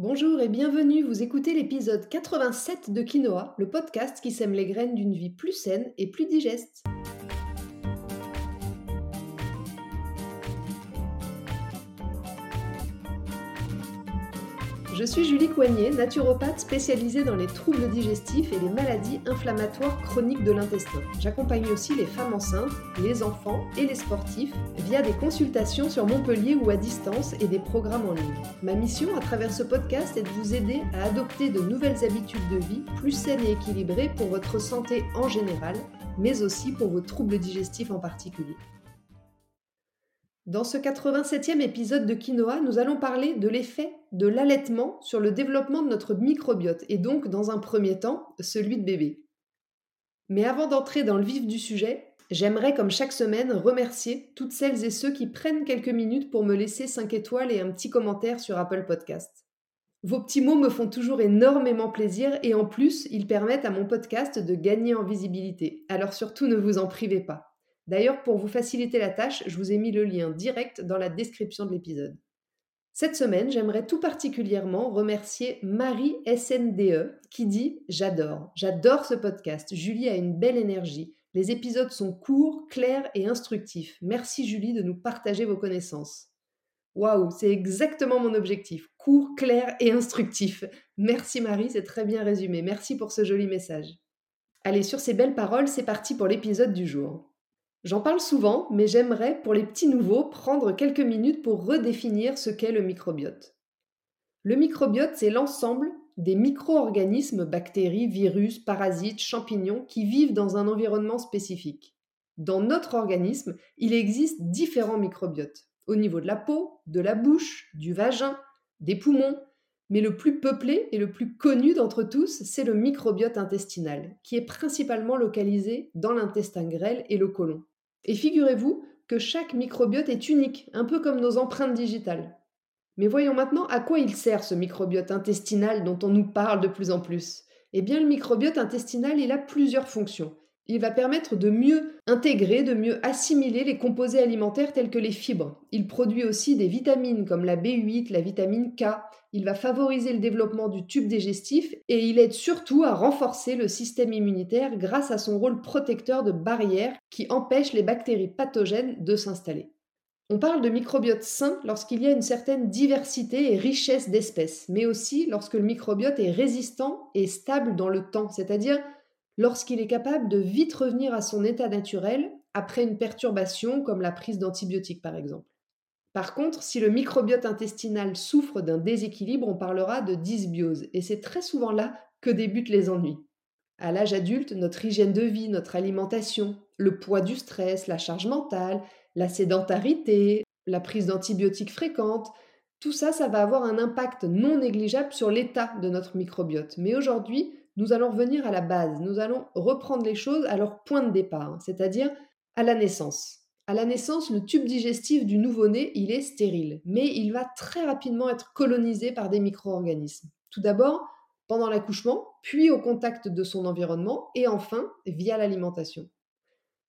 Bonjour et bienvenue, vous écoutez l'épisode 87 de Quinoa, le podcast qui sème les graines d'une vie plus saine et plus digeste. Je suis Julie Coignet, naturopathe spécialisée dans les troubles digestifs et les maladies inflammatoires chroniques de l'intestin. J'accompagne aussi les femmes enceintes, les enfants et les sportifs via des consultations sur Montpellier ou à distance et des programmes en ligne. Ma mission à travers ce podcast est de vous aider à adopter de nouvelles habitudes de vie plus saines et équilibrées pour votre santé en général, mais aussi pour vos troubles digestifs en particulier. Dans ce 87e épisode de Quinoa, nous allons parler de l'effet de l'allaitement sur le développement de notre microbiote et donc, dans un premier temps, celui de bébé. Mais avant d'entrer dans le vif du sujet, j'aimerais, comme chaque semaine, remercier toutes celles et ceux qui prennent quelques minutes pour me laisser 5 étoiles et un petit commentaire sur Apple Podcast. Vos petits mots me font toujours énormément plaisir et en plus, ils permettent à mon podcast de gagner en visibilité. Alors surtout, ne vous en privez pas. D'ailleurs, pour vous faciliter la tâche, je vous ai mis le lien direct dans la description de l'épisode. Cette semaine, j'aimerais tout particulièrement remercier Marie SNDE qui dit J'adore, j'adore ce podcast. Julie a une belle énergie. Les épisodes sont courts, clairs et instructifs. Merci Julie de nous partager vos connaissances. Waouh, c'est exactement mon objectif. Court, clair et instructif. Merci Marie, c'est très bien résumé. Merci pour ce joli message. Allez, sur ces belles paroles, c'est parti pour l'épisode du jour. J'en parle souvent, mais j'aimerais, pour les petits nouveaux, prendre quelques minutes pour redéfinir ce qu'est le microbiote. Le microbiote, c'est l'ensemble des micro-organismes, bactéries, virus, parasites, champignons qui vivent dans un environnement spécifique. Dans notre organisme, il existe différents microbiotes, au niveau de la peau, de la bouche, du vagin, des poumons, mais le plus peuplé et le plus connu d'entre tous, c'est le microbiote intestinal, qui est principalement localisé dans l'intestin grêle et le côlon. Et figurez-vous que chaque microbiote est unique, un peu comme nos empreintes digitales. Mais voyons maintenant à quoi il sert ce microbiote intestinal dont on nous parle de plus en plus. Eh bien, le microbiote intestinal, il a plusieurs fonctions. Il va permettre de mieux intégrer, de mieux assimiler les composés alimentaires tels que les fibres. Il produit aussi des vitamines comme la B8, la vitamine K. Il va favoriser le développement du tube digestif et il aide surtout à renforcer le système immunitaire grâce à son rôle protecteur de barrière qui empêche les bactéries pathogènes de s'installer. On parle de microbiote sain lorsqu'il y a une certaine diversité et richesse d'espèces, mais aussi lorsque le microbiote est résistant et stable dans le temps, c'est-à-dire lorsqu'il est capable de vite revenir à son état naturel après une perturbation comme la prise d'antibiotiques par exemple. Par contre, si le microbiote intestinal souffre d'un déséquilibre, on parlera de dysbiose, et c'est très souvent là que débutent les ennuis. À l'âge adulte, notre hygiène de vie, notre alimentation, le poids du stress, la charge mentale, la sédentarité, la prise d'antibiotiques fréquentes, tout ça, ça va avoir un impact non négligeable sur l'état de notre microbiote. Mais aujourd'hui, nous allons revenir à la base, nous allons reprendre les choses à leur point de départ, hein, c'est-à-dire à la naissance. À la naissance, le tube digestif du nouveau-né, il est stérile, mais il va très rapidement être colonisé par des micro-organismes. Tout d'abord, pendant l'accouchement, puis au contact de son environnement, et enfin, via l'alimentation.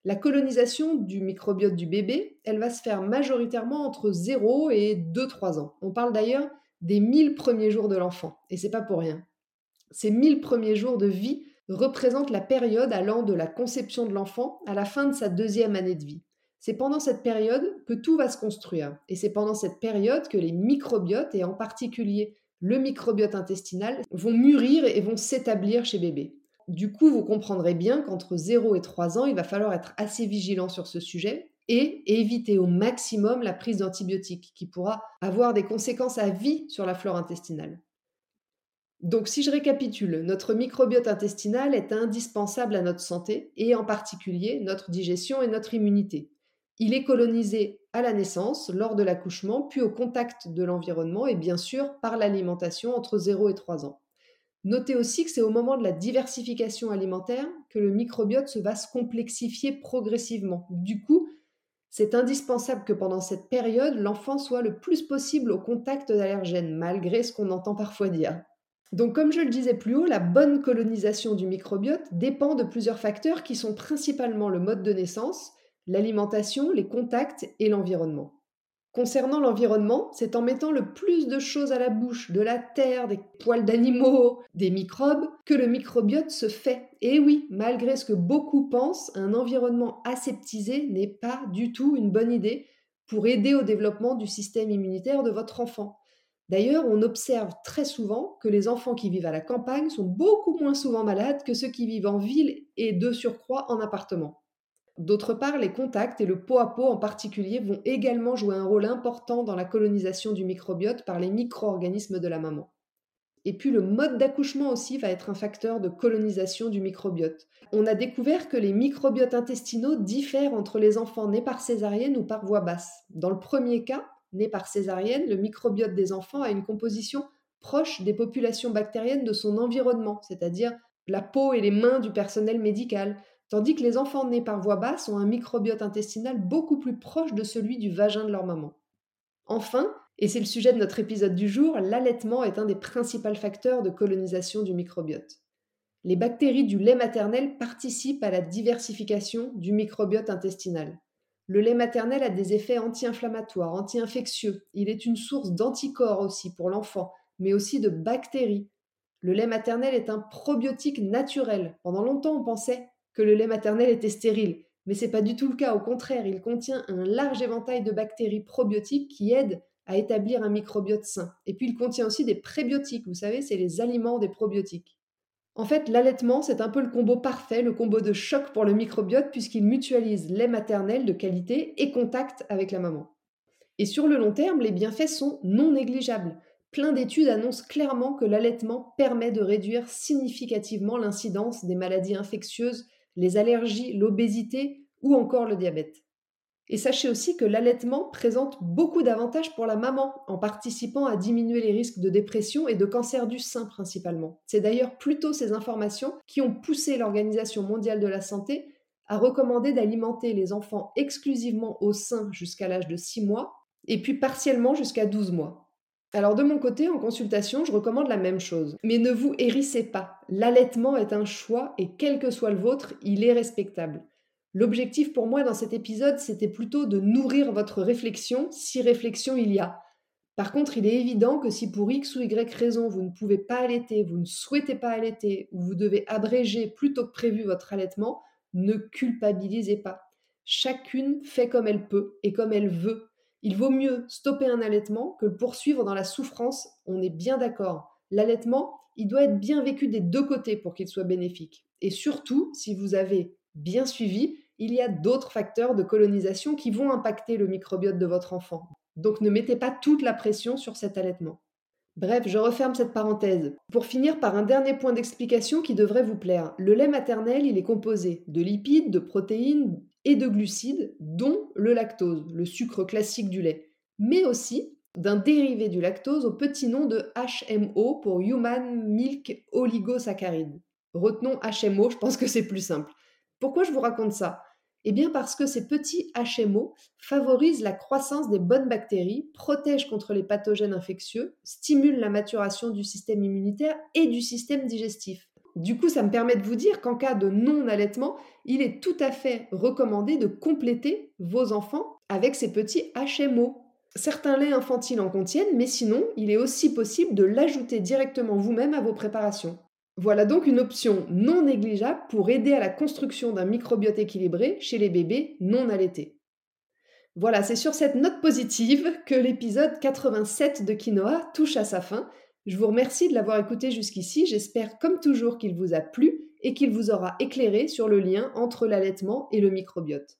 La colonisation du microbiote du bébé, elle va se faire majoritairement entre 0 et 2-3 ans. On parle d'ailleurs des 1000 premiers jours de l'enfant, et c'est pas pour rien. Ces 1000 premiers jours de vie représentent la période allant de la conception de l'enfant à la fin de sa deuxième année de vie. C'est pendant cette période que tout va se construire. Et c'est pendant cette période que les microbiotes, et en particulier le microbiote intestinal, vont mûrir et vont s'établir chez bébé. Du coup, vous comprendrez bien qu'entre 0 et 3 ans, il va falloir être assez vigilant sur ce sujet et éviter au maximum la prise d'antibiotiques qui pourra avoir des conséquences à vie sur la flore intestinale. Donc si je récapitule, notre microbiote intestinal est indispensable à notre santé et en particulier notre digestion et notre immunité. Il est colonisé à la naissance, lors de l'accouchement, puis au contact de l'environnement et bien sûr par l'alimentation entre 0 et 3 ans. Notez aussi que c'est au moment de la diversification alimentaire que le microbiote va se complexifier progressivement. Du coup, c'est indispensable que pendant cette période, l'enfant soit le plus possible au contact d'allergènes, malgré ce qu'on entend parfois dire. Donc comme je le disais plus haut, la bonne colonisation du microbiote dépend de plusieurs facteurs qui sont principalement le mode de naissance, l'alimentation, les contacts et l'environnement. Concernant l'environnement, c'est en mettant le plus de choses à la bouche, de la terre, des poils d'animaux, des microbes, que le microbiote se fait. Et oui, malgré ce que beaucoup pensent, un environnement aseptisé n'est pas du tout une bonne idée pour aider au développement du système immunitaire de votre enfant. D'ailleurs, on observe très souvent que les enfants qui vivent à la campagne sont beaucoup moins souvent malades que ceux qui vivent en ville et de surcroît en appartement. D'autre part, les contacts et le pot à pot en particulier vont également jouer un rôle important dans la colonisation du microbiote par les micro-organismes de la maman. Et puis le mode d'accouchement aussi va être un facteur de colonisation du microbiote. On a découvert que les microbiotes intestinaux diffèrent entre les enfants nés par césarienne ou par voie basse. Dans le premier cas, né par césarienne, le microbiote des enfants a une composition proche des populations bactériennes de son environnement, c'est-à-dire la peau et les mains du personnel médical, tandis que les enfants nés par voie basse ont un microbiote intestinal beaucoup plus proche de celui du vagin de leur maman. Enfin, et c'est le sujet de notre épisode du jour, l'allaitement est un des principaux facteurs de colonisation du microbiote. Les bactéries du lait maternel participent à la diversification du microbiote intestinal. Le lait maternel a des effets anti-inflammatoires, anti-infectieux. Il est une source d'anticorps aussi pour l'enfant, mais aussi de bactéries. Le lait maternel est un probiotique naturel. Pendant longtemps, on pensait que le lait maternel était stérile. Mais ce n'est pas du tout le cas. Au contraire, il contient un large éventail de bactéries probiotiques qui aident à établir un microbiote sain. Et puis il contient aussi des prébiotiques. Vous savez, c'est les aliments des probiotiques. En fait, l'allaitement, c'est un peu le combo parfait, le combo de choc pour le microbiote, puisqu'il mutualise lait maternel de qualité et contact avec la maman. Et sur le long terme, les bienfaits sont non négligeables. Plein d'études annoncent clairement que l'allaitement permet de réduire significativement l'incidence des maladies infectieuses les allergies, l'obésité ou encore le diabète. Et sachez aussi que l'allaitement présente beaucoup d'avantages pour la maman en participant à diminuer les risques de dépression et de cancer du sein principalement. C'est d'ailleurs plutôt ces informations qui ont poussé l'Organisation mondiale de la santé à recommander d'alimenter les enfants exclusivement au sein jusqu'à l'âge de 6 mois et puis partiellement jusqu'à 12 mois. Alors de mon côté, en consultation, je recommande la même chose. Mais ne vous hérissez pas. L'allaitement est un choix et quel que soit le vôtre, il est respectable. L'objectif pour moi dans cet épisode, c'était plutôt de nourrir votre réflexion, si réflexion il y a. Par contre, il est évident que si pour X ou Y raison vous ne pouvez pas allaiter, vous ne souhaitez pas allaiter, ou vous devez abréger plutôt que prévu votre allaitement, ne culpabilisez pas. Chacune fait comme elle peut et comme elle veut il vaut mieux stopper un allaitement que le poursuivre dans la souffrance, on est bien d'accord. L'allaitement, il doit être bien vécu des deux côtés pour qu'il soit bénéfique. Et surtout, si vous avez bien suivi, il y a d'autres facteurs de colonisation qui vont impacter le microbiote de votre enfant. Donc ne mettez pas toute la pression sur cet allaitement. Bref, je referme cette parenthèse. Pour finir par un dernier point d'explication qui devrait vous plaire. Le lait maternel, il est composé de lipides, de protéines, et de glucides, dont le lactose, le sucre classique du lait, mais aussi d'un dérivé du lactose au petit nom de HMO pour Human Milk Oligosaccharide. Retenons HMO, je pense que c'est plus simple. Pourquoi je vous raconte ça? Eh bien parce que ces petits HMO favorisent la croissance des bonnes bactéries, protègent contre les pathogènes infectieux, stimulent la maturation du système immunitaire et du système digestif. Du coup, ça me permet de vous dire qu'en cas de non-allaitement, il est tout à fait recommandé de compléter vos enfants avec ces petits HMO. Certains laits infantiles en contiennent, mais sinon, il est aussi possible de l'ajouter directement vous-même à vos préparations. Voilà donc une option non négligeable pour aider à la construction d'un microbiote équilibré chez les bébés non allaités. Voilà, c'est sur cette note positive que l'épisode 87 de Quinoa touche à sa fin. Je vous remercie de l'avoir écouté jusqu'ici. J'espère comme toujours qu'il vous a plu et qu'il vous aura éclairé sur le lien entre l'allaitement et le microbiote.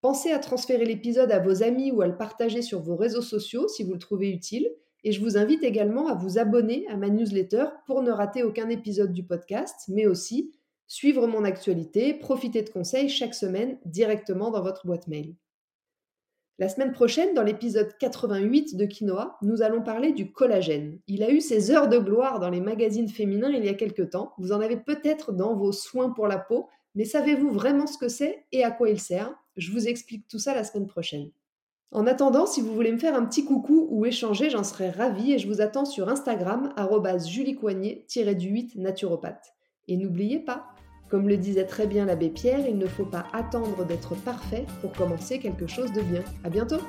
Pensez à transférer l'épisode à vos amis ou à le partager sur vos réseaux sociaux si vous le trouvez utile. Et je vous invite également à vous abonner à ma newsletter pour ne rater aucun épisode du podcast, mais aussi suivre mon actualité, profiter de conseils chaque semaine directement dans votre boîte mail. La semaine prochaine, dans l'épisode 88 de Quinoa, nous allons parler du collagène. Il a eu ses heures de gloire dans les magazines féminins il y a quelque temps. Vous en avez peut-être dans vos soins pour la peau, mais savez-vous vraiment ce que c'est et à quoi il sert? Je vous explique tout ça la semaine prochaine. En attendant, si vous voulez me faire un petit coucou ou échanger, j'en serais ravie et je vous attends sur Instagram, juliecoignet-du-8 naturopathe. Et n'oubliez pas, comme le disait très bien l'abbé Pierre, il ne faut pas attendre d'être parfait pour commencer quelque chose de bien. À bientôt!